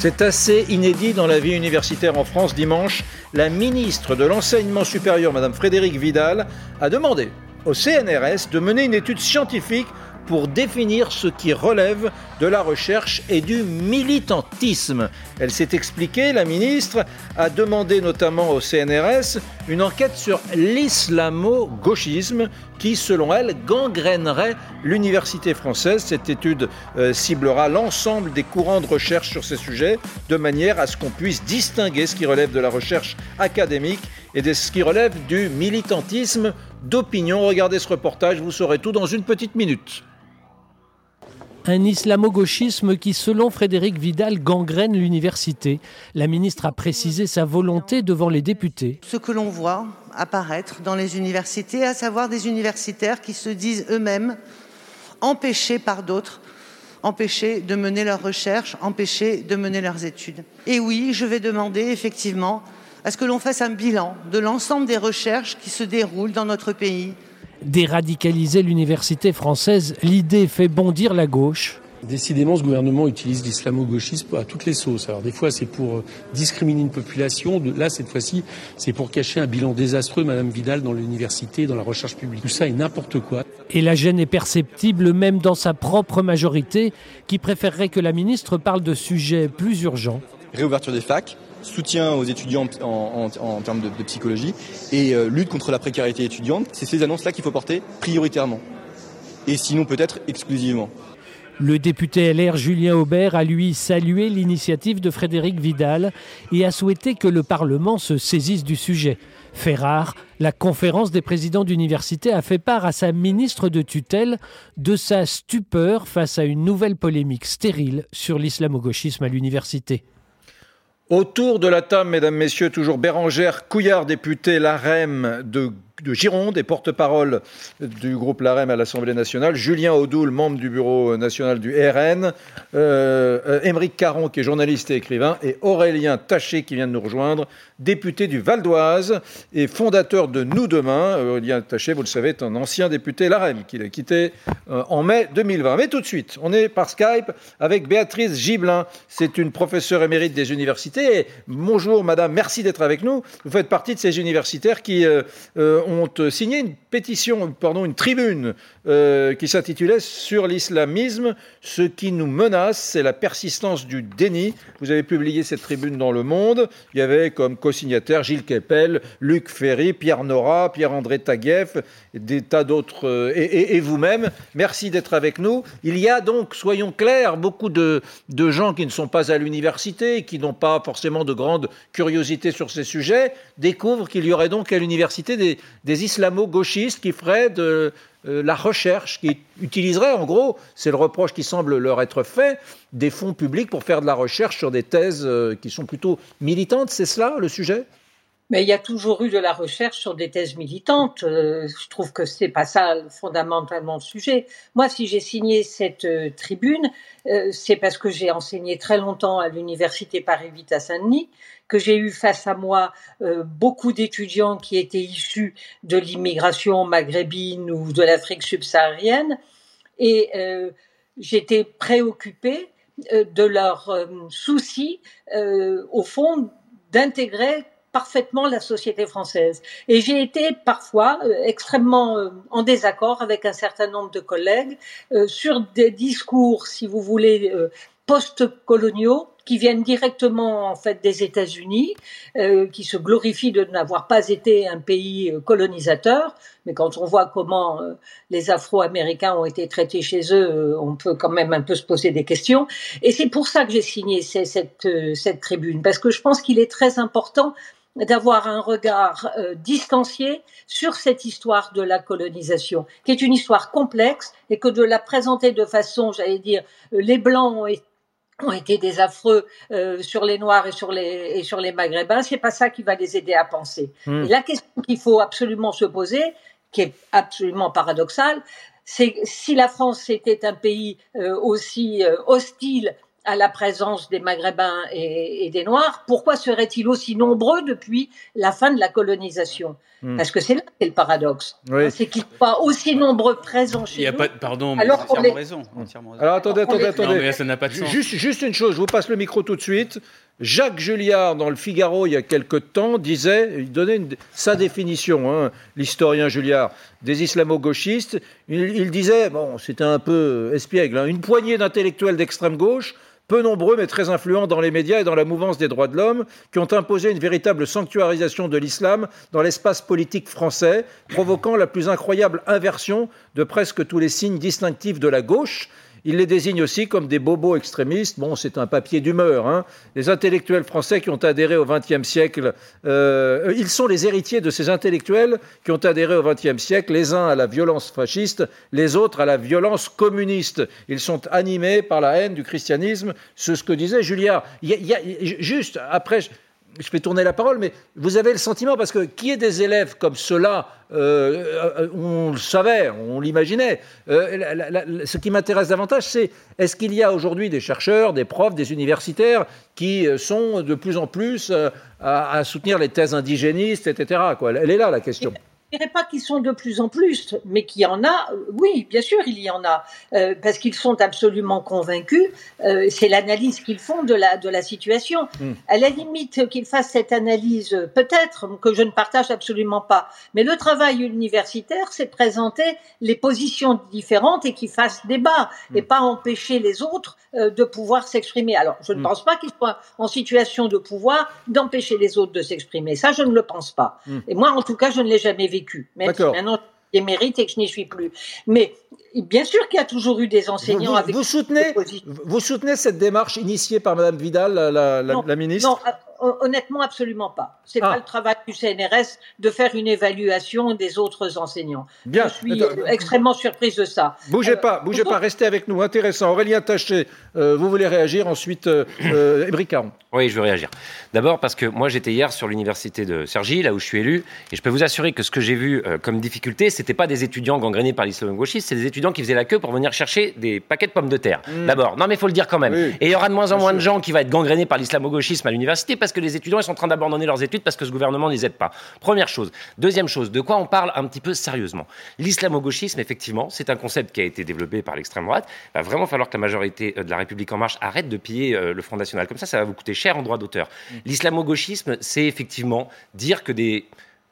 C'est assez inédit dans la vie universitaire en France. Dimanche, la ministre de l'Enseignement supérieur, Mme Frédérique Vidal, a demandé au CNRS de mener une étude scientifique pour définir ce qui relève de la recherche et du militantisme. Elle s'est expliquée, la ministre a demandé notamment au CNRS une enquête sur l'islamo-gauchisme qui, selon elle, gangrènerait l'université française. Cette étude euh, ciblera l'ensemble des courants de recherche sur ces sujets de manière à ce qu'on puisse distinguer ce qui relève de la recherche académique et de ce qui relève du militantisme d'opinion. Regardez ce reportage, vous saurez tout dans une petite minute un islamo-gauchisme qui, selon Frédéric Vidal, gangrène l'université. La ministre a précisé sa volonté devant les députés. Ce que l'on voit apparaître dans les universités, à savoir des universitaires qui se disent eux-mêmes empêchés par d'autres, empêchés de mener leurs recherches, empêchés de mener leurs études. Et oui, je vais demander effectivement à ce que l'on fasse un bilan de l'ensemble des recherches qui se déroulent dans notre pays déradicaliser l'université française, l'idée fait bondir la gauche. Décidément, ce gouvernement utilise l'islamo-gauchisme à toutes les sauces. Alors des fois, c'est pour euh, discriminer une population. Là, cette fois-ci, c'est pour cacher un bilan désastreux, Madame Vidal, dans l'université, dans la recherche publique. Tout ça est n'importe quoi. Et la gêne est perceptible même dans sa propre majorité, qui préférerait que la ministre parle de sujets plus urgents. Réouverture des facs, soutien aux étudiants en, termes de, psychologie et euh, lutte contre la précarité étudiante. C'est ces annonces-là qu'il faut porter prioritairement. Et sinon peut-être exclusivement. Le député LR Julien Aubert a lui salué l'initiative de Frédéric Vidal et a souhaité que le Parlement se saisisse du sujet. Fait rare, la conférence des présidents d'université a fait part à sa ministre de tutelle de sa stupeur face à une nouvelle polémique stérile sur l'islamo-gauchisme à l'université. Autour de la table, mesdames, messieurs, toujours Bérangère Couillard, députée LAREM de de Gironde et porte-parole du groupe LAREM à l'Assemblée nationale, Julien Audoul, membre du bureau national du RN, euh, Émeric Caron, qui est journaliste et écrivain, et Aurélien Taché, qui vient de nous rejoindre, député du Val d'Oise et fondateur de Nous Demain. Aurélien Taché, vous le savez, est un ancien député LAREM qu'il a quitté euh, en mai 2020. Mais tout de suite, on est par Skype avec Béatrice Gibelin. C'est une professeure émérite des universités. bonjour, madame, merci d'être avec nous. Vous faites partie de ces universitaires qui euh, euh ont signé une pétition, pardon, une tribune euh, qui s'intitulait Sur l'islamisme, ce qui nous menace, c'est la persistance du déni. Vous avez publié cette tribune dans Le Monde. Il y avait comme co-signataires Gilles Kepel, Luc Ferry, Pierre Nora, Pierre-André Taguieff, des tas d'autres, euh, et, vous-même. Merci d'être avec nous. Il y a donc, soyons clairs, beaucoup de, de gens qui ne sont pas à l'université, qui n'ont pas forcément de grande curiosité sur ces sujets, découvrent qu'il y aurait donc à l'université des, des islamo-gauchistes qui feraient de euh, la recherche, qui utiliseraient, en gros, c'est le reproche qui semble leur être fait, des fonds publics pour faire de la recherche sur des thèses euh, qui sont plutôt militantes. C'est cela le sujet? Mais il y a toujours eu de la recherche sur des thèses militantes. Euh, je trouve que c'est pas ça fondamentalement le sujet. Moi, si j'ai signé cette euh, tribune, euh, c'est parce que j'ai enseigné très longtemps à l'université Paris 8 à Saint-Denis, que j'ai eu face à moi beaucoup d'étudiants qui étaient issus de l'immigration maghrébine ou de l'Afrique subsaharienne, et j'étais préoccupée de leur souci, au fond, d'intégrer parfaitement la société française. Et j'ai été parfois euh, extrêmement euh, en désaccord avec un certain nombre de collègues euh, sur des discours, si vous voulez, post-coloniaux qui viennent directement en fait des États-Unis, qui se glorifient de n'avoir pas été un pays colonisateur, mais quand on voit comment les Afro-Américains ont été traités chez eux, on peut quand même un peu se poser des questions. Et c'est pour ça que j'ai signé cette, cette tribune, parce que je pense qu'il est très important d'avoir un regard euh, distancié sur cette histoire de la colonisation, qui est une histoire complexe, et que de la présenter de façon, j'allais dire, euh, les blancs ont été des affreux euh, sur les noirs et sur les et sur les maghrébins, c'est pas ça qui va les aider à penser. Hmm. la question qu'il faut absolument se poser, qui est absolument paradoxale, c'est si la France était un pays aussi hostile à la présence des Maghrébins et, des Noirs, pourquoi seraient-ils aussi nombreux depuis la fin de la colonisation? Hmm. Parce que c'est là qu'est le paradoxe. C'est qu'ils soient aussi nombreux présents chez Il y a nous. Pas, pardon, mais alors entièrement, raison, entièrement raison. Alors attendez, attendez, attendez. ça n'a pas de sens. Juste, juste une chose, je vous passe le micro tout de suite. Jacques Julliard, dans le Figaro, il y a quelque temps, disait, il donnait sa définition, hein, l'historien Julliard, des islamo-gauchistes. Il, disait, bon, c'était un peu espiègle, hein, une poignée d'intellectuels d'extrême gauche, peu nombreux mais très influents dans les médias et dans la mouvance des droits de l'homme, qui ont imposé une véritable sanctuarisation de l'islam dans l'espace politique français, provoquant la plus incroyable inversion de presque tous les signes distinctifs de la gauche, il les désigne aussi comme des bobos extrémistes. Bon, c'est un papier d'humeur. Hein. Les intellectuels français qui ont adhéré au XXe siècle, euh, ils sont les héritiers de ces intellectuels qui ont adhéré au XXe siècle, les uns à la violence fasciste, les autres à la violence communiste. Ils sont animés par la haine du christianisme. C'est ce que disait Julliard. Il y a, juste après je fais tourner la parole, mais vous avez le sentiment, parce que qui est des élèves comme ceux-là, euh, euh, on le savait, on l'imaginait. Euh, ce qui m'intéresse davantage, c'est est-ce qu'il y a aujourd'hui des chercheurs, des profs, des universitaires qui sont de plus en plus à, soutenir les thèses indigénistes, etc. Elle est là la question je dirais pas qu'ils sont de plus en plus, mais qu'il y en a. Oui, bien sûr, il y en a, euh, parce qu'ils sont absolument convaincus. Euh, c'est l'analyse qu'ils font de la de la situation. Hmm. À la limite, qu'ils fassent cette analyse, peut-être que je ne partage absolument pas. Mais le travail universitaire, c'est présenter les positions différentes et qu'ils fassent débat hmm. et pas empêcher les autres euh, de pouvoir s'exprimer. Alors, je ne hmm. pense pas qu'ils soient en situation de pouvoir d'empêcher les autres de s'exprimer. Ça, je ne le pense pas. Et moi, en tout cas, je ne l'ai jamais vécu vécu, même si maintenant j'ai mérite et que je n'y suis plus. Mais bien sûr qu'il y a toujours eu des enseignants vous, avec. Vous soutenez, vous soutenez cette démarche initiée par Madame Vidal, la, la ministre? Non, honnêtement, absolument pas. C'est ah. pas le travail du CNRS de faire une évaluation des autres enseignants. Bien. Je suis extrêmement surprise de ça. Bougez pas, bougez pas, restez avec nous. Intéressant. Aurélien Taché, euh, vous voulez réagir ensuite, euh, euh Caron. Oui, je veux réagir. D'abord parce que moi j'étais hier sur l'université de Cergy, là où je suis élu, et je peux vous assurer que ce que j'ai vu euh, comme difficulté, c'était pas des étudiants gangrénés par l'islamo-gauchiste, c'est des étudiants qui faisaient la queue pour venir chercher des paquets de pommes de terre. Hmm. D'abord, non mais il faut le dire quand même. Et il y aura de moins en moins de gens qui vont être gangrénés par l'islamo-gauchisme à l'université parce que les étudiants sont en train d'abandonner leurs études parce que ce gouvernement ne les aide pas. Première chose. Deuxième chose, de quoi on parle un petit peu sérieusement? L'islamo-gauchisme, effectivement, c'est un concept qui a été développé par l'extrême droite. Il va vraiment falloir que la majorité euh, de la République en marche arrête de piller euh, le Front national. Comme ça, ça va vous coûter cher en droit d'auteur. Mmh. L'islamo-gauchisme, c'est effectivement dire que des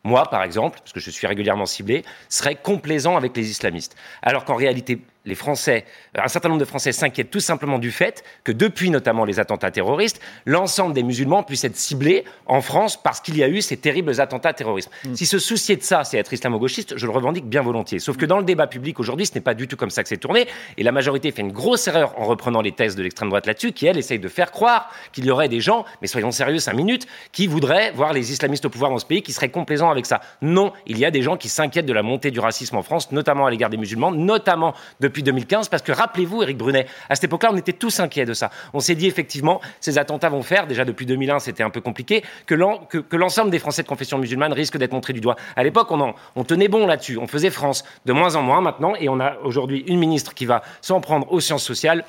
moi, par exemple, parce que je suis régulièrement ciblé, serais complaisant avec les islamistes. Alors qu'en réalité, les Français, euh, un certain nombre de Français s'inquiètent tout simplement du fait que depuis notamment les attentats terroristes, l'ensemble des musulmans puissent être ciblés en France parce qu'il y a eu ces terribles attentats terroristes. Mm. Si se soucier de ça, c'est être islamo-gauchiste, je le revendique bien volontiers. Sauf que dans le débat public aujourd'hui, ce n'est pas du tout comme ça que c'est tourné. Et la majorité fait une grosse erreur en reprenant les thèses de l'extrême droite là-dessus, qui elle essaye de faire croire qu'il y aurait des gens, mais soyons sérieux cinq minutes, qui voudraient voir les islamistes au pouvoir dans ce pays, qui seraient complaisants avec ça. Non, il y a des gens qui s'inquiètent de la montée du racisme en France, notamment à l'égard des musulmans, notamment depuis 2015, parce que rappelez-vous, Éric Brunet, à cette époque-là, on était tous inquiets de ça. On s'est dit effectivement, ces attentats vont faire, déjà depuis 2001, c'était un peu compliqué, que l'ensemble des Français de confession musulmane risquent d'être montrés du doigt. À l'époque, on tenait bon là-dessus, on faisait France, de moins en moins maintenant, et on a aujourd'hui une ministre qui va s'en prendre aux sciences sociales,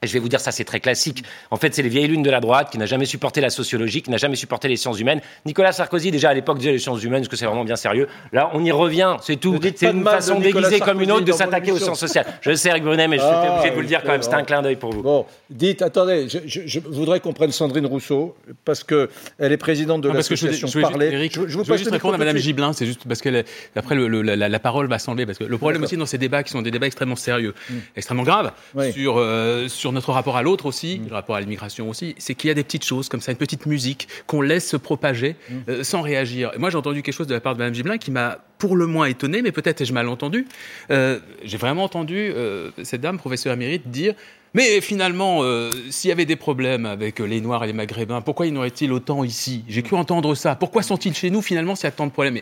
et je vais vous dire ça, c'est très classique. En fait, c'est les vieilles lunes de la droite qui n'a jamais supporté la sociologie, qui n'a jamais supporté les sciences humaines. Nicolas Sarkozy, déjà à l'époque, disait les sciences humaines, est-ce que c'est vraiment bien sérieux Là, on y revient, c'est tout. C'est une façon déguisée comme une autre de s'attaquer aux sciences sociales. Je sais, Eric Brunet, mais je suis ah, obligé de vous le dire quand même. C'était un clin d'œil pour vous. Bon, dites, attendez, je, voudrais qu'on prenne Sandrine Rousseau, parce qu'elle est présidente de l'association Parler. Je, je, veux juste répondre à Madame Gibelin, c'est juste parce que après, la, parole va sembler. Parce que le problème aussi dans ces débats, qui sont des débats extrêmement sérieux, mm. extrêmement graves, sur, euh, sur notre rapport à l'autre aussi, mm. le rapport à l'immigration aussi, c'est qu'il y a des petites choses comme ça, une petite musique qu'on laisse se propager mm. euh, sans réagir. moi, j'ai entendu quelque chose de la part de Mme Gibelin qui m'a pour le moins étonné, mais peut-être ai-je mal entendu. Euh, j'ai vraiment entendu euh, cette dame, professeure émérite, dire mais finalement, euh, s'il y avait des problèmes avec les Noirs et les Maghrébins, pourquoi y en aurait-il autant ici? J'ai cru entendre ça. Pourquoi sont-ils chez nous finalement s'il y a tant de problèmes?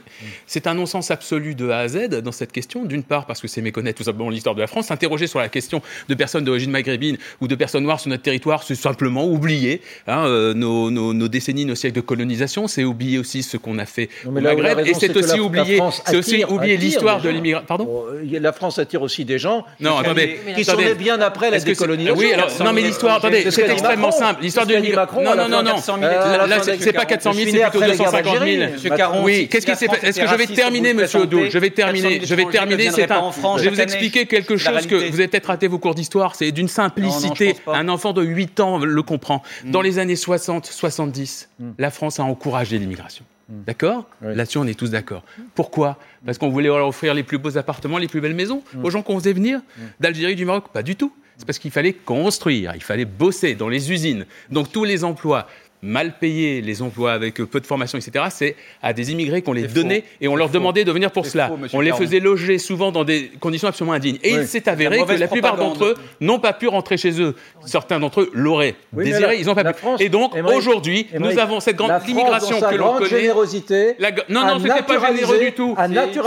C'est un non-sens absolu de A à Z dans cette question. D'une part, parce que c'est méconnaître tout simplement l'histoire de la France. S'interroger sur la question de personnes d'origine maghrébine ou de personnes noires sur notre territoire, c'est simplement oublier hein, euh, nos, décennies, nos siècles de colonisation. C'est oublier aussi ce qu'on a fait au Maghreb. Et c'est aussi oublier C'est aussi oublier l'histoire de l'immigration. Pardon La France attire aussi des gens Non, qui, attendez, qui sont nés bien après la décolonisation. Oui, alors, non, mais l'histoire, attendez, C'est extrêmement simple. L'histoire de l'immigration. Non, non, non, non. 400 000 Euh, Là, c'est pas 40. 400 000, Je c'est plutôt après la guerre 250 000. d'Algérie. Monsieur Caron, Oui, qu'est-ce qui s'est passé Est-ce que je vais terminer, monsieur présentez, Je vais terminer. 400 000 Je vais terminer. C'est un. Je vais vous expliquer quelque chose que vous avez peut-être raté vos cours d'histoire. C'est d'une simplicité. Un enfant de 8 ans le comprend. Mm. Dans les années 60, 70, la France a encouragé l'immigration. D'accord Mm. Oui. Là-dessus, on est tous d'accord. Pourquoi Parce qu'on voulait leur offrir les plus beaux appartements, les plus belles maisons Mm. aux gens qu'on faisait venir d'Algérie, du Maroc Pas du tout. C'est parce qu'il fallait construire, il fallait bosser dans les usines. Donc tous les emplois mal payés, les emplois avec euh, peu de formation, etc., c'est à des immigrés qu'on les donnait faux. et on leur faux. demandait de venir pour cela. faux, on les Caron. faisait loger souvent dans des conditions absolument indignes. Et Oui. il s'est avéré La que la plupart d'entre eux n'ont pas pu rentrer chez eux. Certains d'entre eux l'auraient Oui, désiré, ils n'ont pas pu. France- et donc aujourd'hui, nous avons cette grande immigration que l'on connaît. générosité, La non, non, c'était pas généreux du tout.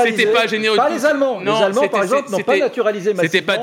C'était pas généreux Pas du les. Allemands. Non, les Allemands, par exemple, n'ont pas naturalisé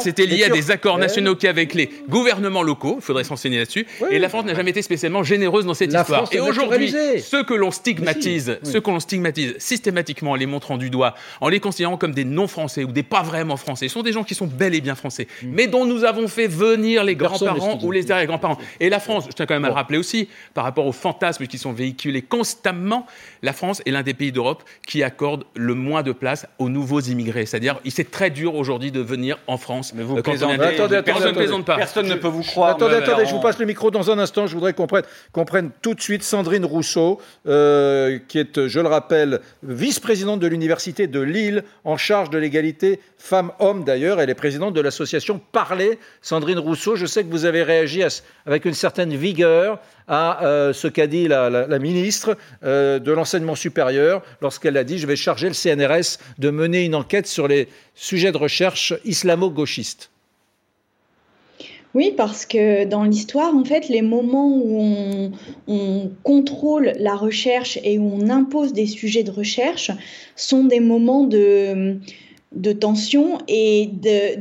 C'était lié à des accords nationaux qu'il y a avec les gouvernements locaux. Il faudrait s'enseigner là-dessus. Et la France n'a jamais été spécialement généreuse dans cette La histoire. France Et aujourd'hui, ceux que l'on stigmatise, Mais si, oui. ceux que l'on stigmatise systématiquement en les montrant du doigt, en les considérant comme des non-français ou des pas vraiment français, sont des gens qui sont bel et bien français, mais dont nous avons fait venir les Mm. Grands-parents ou les arrière-grands-parents. Et la France, je tiens quand même à le rappeler aussi, par rapport aux fantasmes qui sont véhiculés constamment, la France est l'un des pays d'Europe qui accorde le moins de place aux nouveaux immigrés. C'est-à-dire, il c'est très dur aujourd'hui de venir en France. Mais vous quand on est- plaisantez. Attendez, attendez, Personne ne plaisante pas. Personne ne peut vous croire. Attendez, attendez, je vous passe le micro dans un instant. Je voudrais qu'on prenne, tout de suite Sandrine Rousseau, euh, qui est, je le rappelle, vice-présidente de l'Université de Lille, en charge de l'égalité femmes-hommes d'ailleurs. Elle est présidente de l'association Parler. Sandrine Rousseau, je sais que vous avez réagi avec une certaine vigueur à euh, ce qu'a dit la ministre euh, de l'enseignement supérieur lorsqu'elle a dit je vais charger le CNRS de mener une enquête sur les sujets de recherche islamo-gauchistes. Oui, parce que dans l'histoire, en fait, les moments où on, on contrôle la recherche et où on impose des sujets de recherche sont des moments de, de tension et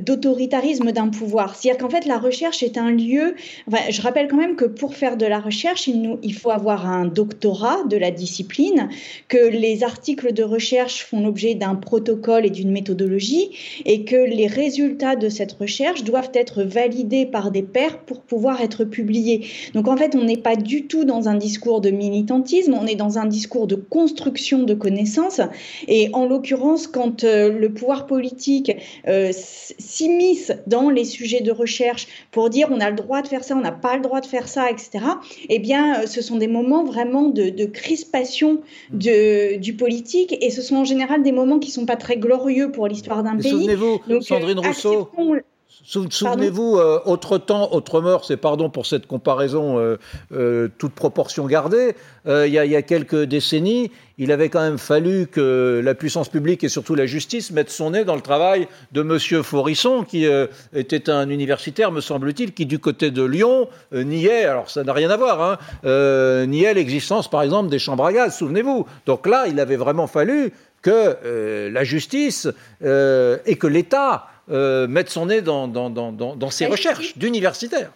d'autoritarisme d'un pouvoir. C'est-à-dire qu'en fait, la recherche est un lieu. Enfin, je rappelle quand même que pour faire de la recherche, il, nous, il faut avoir un doctorat de la discipline, que les articles de recherche font l'objet d'un protocole et d'une méthodologie, et que les résultats de cette recherche doivent être validés par des pairs pour pouvoir être publiés. Donc en fait, on n'est pas du tout dans un discours de militantisme, on est dans un discours de construction de connaissances. Et en l'occurrence, quand euh, le pouvoir politique euh, s'immisce dans les sujets de recherche pour dire on a le droit de faire ça, on n'a pas le droit de faire ça, etc., eh bien, euh, ce sont des moments vraiment de, de crispation de, du politique et ce sont en général des moments qui sont pas très glorieux pour l'histoire d'un pays. Souvenez-vous, euh, Sandrine Rousseau, acceptons- Souvenez-vous, euh, autre temps, autre mœurs, c'est pardon pour cette comparaison, euh, euh, toute proportion gardée, il y, a- il y a quelques décennies, il avait quand même fallu que la puissance publique et surtout la justice mettent son nez dans le travail de Monsieur Forisson, qui était un universitaire, me semble-t-il, qui du côté de Lyon niait, alors ça n'a rien à voir, hein, niait l'existence par exemple des chambres à gaz, souvenez-vous. Donc là, il avait vraiment fallu que la justice et que l'État euh, mettent son nez dans, dans, dans, dans, La recherches d'universitaires.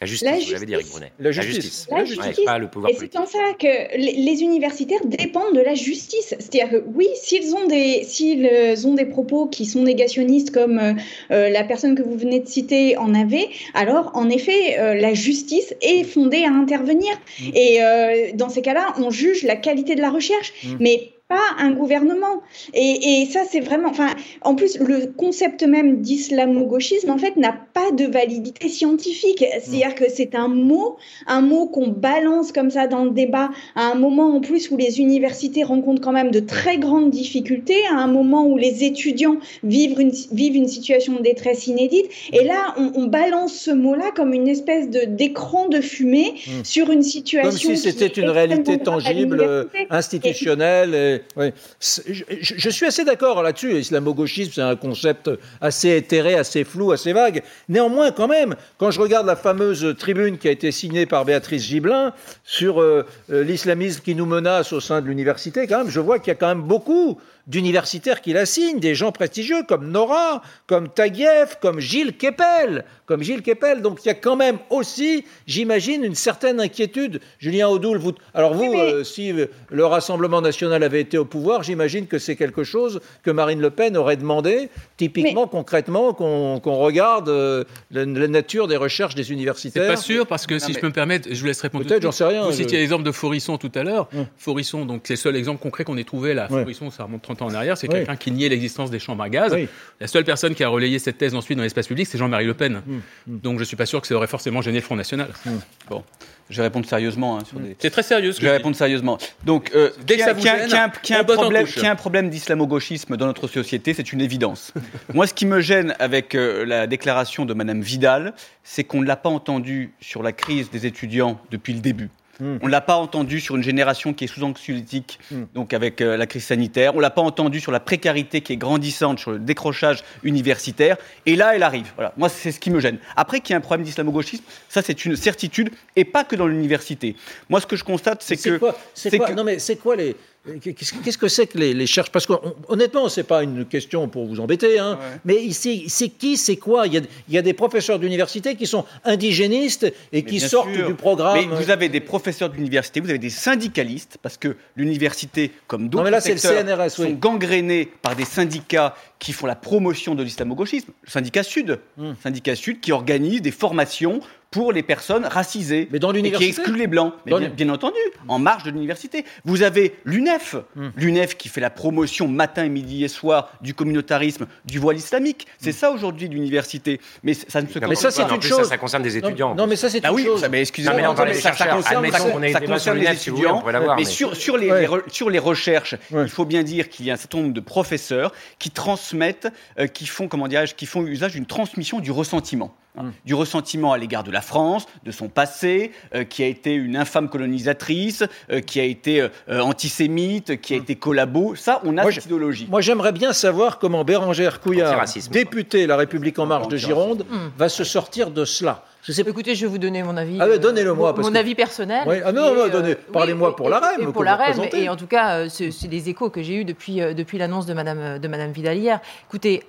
La justice, La vous l'avez dit, Eric justice. Brunet. La justice. La Ouais, justice. pas le pouvoir Et c'est en ça que les, universitaires dépendent de la justice. C'est-à-dire que oui, s'ils ont des s'ils euh, ont des propos qui sont négationnistes comme euh, la personne que vous venez de citer en avait, alors en effet euh, la justice est fondée à intervenir. Mm. Et euh, dans ces cas-là, on juge la qualité de la recherche, Mm. mais pas un gouvernement. Et, et ça, c'est vraiment. Enfin, en plus, le concept même d'islamo-gauchisme, en fait, n'a pas de validité scientifique. C'est-à-dire que c'est un mot, un mot qu'on balance comme ça dans le débat à un moment en plus où les universités rencontrent quand même de très grandes difficultés, à un moment où les étudiants vivent une, vivent une situation de détresse inédite. Et là, on, on balance ce mot-là comme une espèce de d'écran de fumée Mm. sur une situation. Comme si c'était une réalité tangible, institutionnelle. et-. Je, suis assez d'accord là-dessus. Islamo-gauchisme, c'est un concept assez éthéré, assez flou, assez vague. Néanmoins, quand même, quand je regarde la fameuse tribune qui a été signée par Béatrice Gibelin sur euh, euh, l'islamisme qui nous menace au sein de l'université, quand même, je vois qu'il y a quand même beaucoup d'universitaires qui la signent, des gens prestigieux comme Nora, comme Taguieff, comme Gilles Kepel, comme Gilles Kepel. Donc il y a quand même aussi, j'imagine, une certaine inquiétude. Julien Audoul, vous, alors vous, euh, si le Rassemblement national avait été au pouvoir, j'imagine que c'est quelque chose que Marine Le Pen aurait demandé, typiquement, concrètement, qu'on regarde euh, la, nature des recherches des universitaires. C'est pas sûr, parce que si je peux me permettre, je vous laisse répondre. Peut-être, j'en sais rien. Vous citiez l'exemple de Forisson tout à l'heure. Forisson, donc les seuls exemples concrets qu'on ait trouvé là, Forisson, ça remonte 30 ans en arrière, c'est quelqu'un qui niait l'existence des chambres à gaz. La seule personne qui a relayé cette thèse ensuite dans l'espace public, c'est Jean-Marie Le Pen. Mm. Mm. Donc je ne suis pas sûr que ça aurait forcément gêné le Front National. Mm. Bon. Je vais répondre sérieusement. Hein, C'est très sérieux. Ce je vais répondre sérieusement. Donc, euh, dès qu'il y, a un problème d'islamo-gauchisme dans notre société, c'est une évidence. Moi, ce qui me gêne avec euh, la déclaration de Madame Vidal, c'est qu'on ne l'a pas entendu sur la crise des étudiants depuis le début. Hmm. On ne l'a pas entendu sur une génération qui est sous anxiolytique, hmm. donc avec euh, la crise sanitaire. On ne l'a pas entendu sur la précarité qui est grandissante, sur le décrochage universitaire. Et là, elle arrive. Voilà. Moi, c'est ce qui me gêne. Après qu'il y ait un problème d'islamo-gauchisme, ça, c'est une certitude, et pas que dans l'université. Moi, ce que je constate, c'est que. C'est quoi, Non, mais c'est quoi les Qu'est-ce que c'est que les, les cherches? Parce qu'honnêtement, ce n'est pas une question pour vous embêter, hein, mais c'est qui, c'est quoi? Il y, a, des professeurs d'université qui sont indigénistes et qui sortent du programme. Mais vous avez des professeurs d'université, vous avez des syndicalistes, parce que l'université, comme d'autres secteurs, sont gangrénés par des syndicats qui font la promotion de l'islamo-gauchisme. Le syndicat Sud, hmm. syndicat Sud qui organise des formations pour les personnes racisées. Mais dans Et qui exclut les blancs. Mais bien, entendu, en marge de l'université. Vous avez l'UNEF, hmm. l'UNEF qui fait la promotion matin, midi et soir du communautarisme, du voile islamique. C'est hmm. ça aujourd'hui l'université. Mais ça ne se Mais ça, c'est une chose. Ça, concerne des étudiants. Non, mais ça, c'est ah une oui, chose. mais excusez-moi, ça, ça, concerne, ça, concerne les étudiants. mais, sur, sur, les, sur les recherches, il faut bien dire qu'il y a un certain nombre de professeurs qui transmettent, euh, qui font, comment dirais-je, qui font usage d'une transmission du ressentiment. Hein, du ressentiment à l'égard de la France, de son passé, euh, qui a été une infâme colonisatrice, euh, qui a été euh, antisémite, qui a mm. été collabo. Ça, on a moi, cette idéologie. Moi, j'aimerais bien savoir comment Bérangère Couillard, député La République En Marche de Gironde, va se sortir de cela. Je sais... Écoutez, je vais vous donner mon avis. Ah, donnez-le moi. Mon, avis personnel. Ah non, non, donnez. Parlez-moi pour la REM. Pour la REM, et en tout cas, c'est des échos que j'ai eus depuis, depuis l'annonce de Madame, de Madame Vidal hier. Écoutez,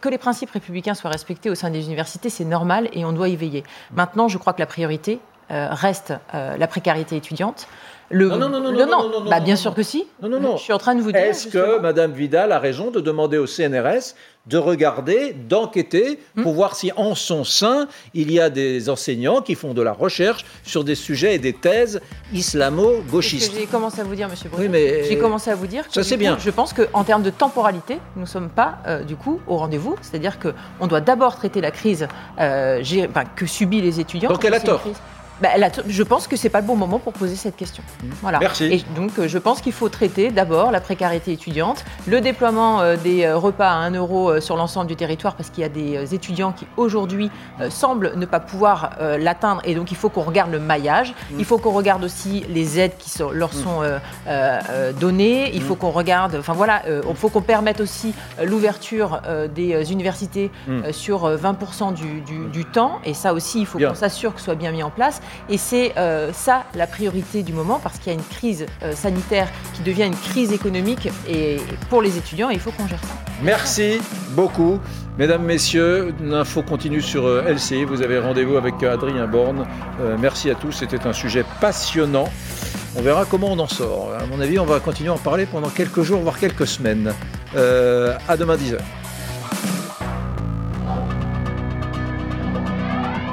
que les principes républicains soient respectés au sein des universités, c'est normal et on doit y veiller. Maintenant, je crois que la priorité reste la précarité étudiante. Le... Non, non, non, non, non, non, bah, bien sûr que si. Non, non, non. Je suis en train de vous dire. Est-ce que Madame Vidal a raison de demander au CNRS de regarder, d'enquêter pour voir si en son sein il y a des enseignants qui font de la recherche sur des sujets et des thèses islamo-gauchistes. J'ai commencé à vous dire, Monsieur Bruno. mais j'ai commencé à vous dire. Que, ça c'est bien. Je pense qu'en termes de temporalité, nous ne sommes pas du coup au rendez-vous. C'est-à-dire qu'on doit d'abord traiter la crise que subit les étudiants. Donc elle a tort. Bah, je pense que c'est pas le bon moment pour poser cette question. Mmh. Voilà. Merci. Et donc, euh, je pense qu'il faut traiter d'abord la précarité étudiante, le déploiement euh, des euh, repas à 1 euro sur l'ensemble du territoire, parce qu'il y a des étudiants qui aujourd'hui semblent ne pas pouvoir l'atteindre, et donc il faut qu'on regarde le maillage. Mmh. Il faut qu'on regarde aussi les aides qui leur mmh. sont données. Il faut qu'on regarde, enfin voilà, il faut qu'on permette aussi l'ouverture des universités sur 20% du, du, temps, et ça aussi, il faut qu'on s'assure que ce soit bien mis en place. Et c'est euh, ça la priorité du moment parce qu'il y a une crise euh, sanitaire qui devient une crise économique et pour les étudiants, il faut qu'on gère ça. Merci beaucoup. Mesdames, Messieurs, l'info continue sur euh, LCI. Vous avez rendez-vous avec Adrien Borne. merci à tous. C'était un sujet passionnant. On verra comment on en sort. À mon avis, on va continuer à en parler pendant quelques jours, voire quelques semaines. à demain 10h.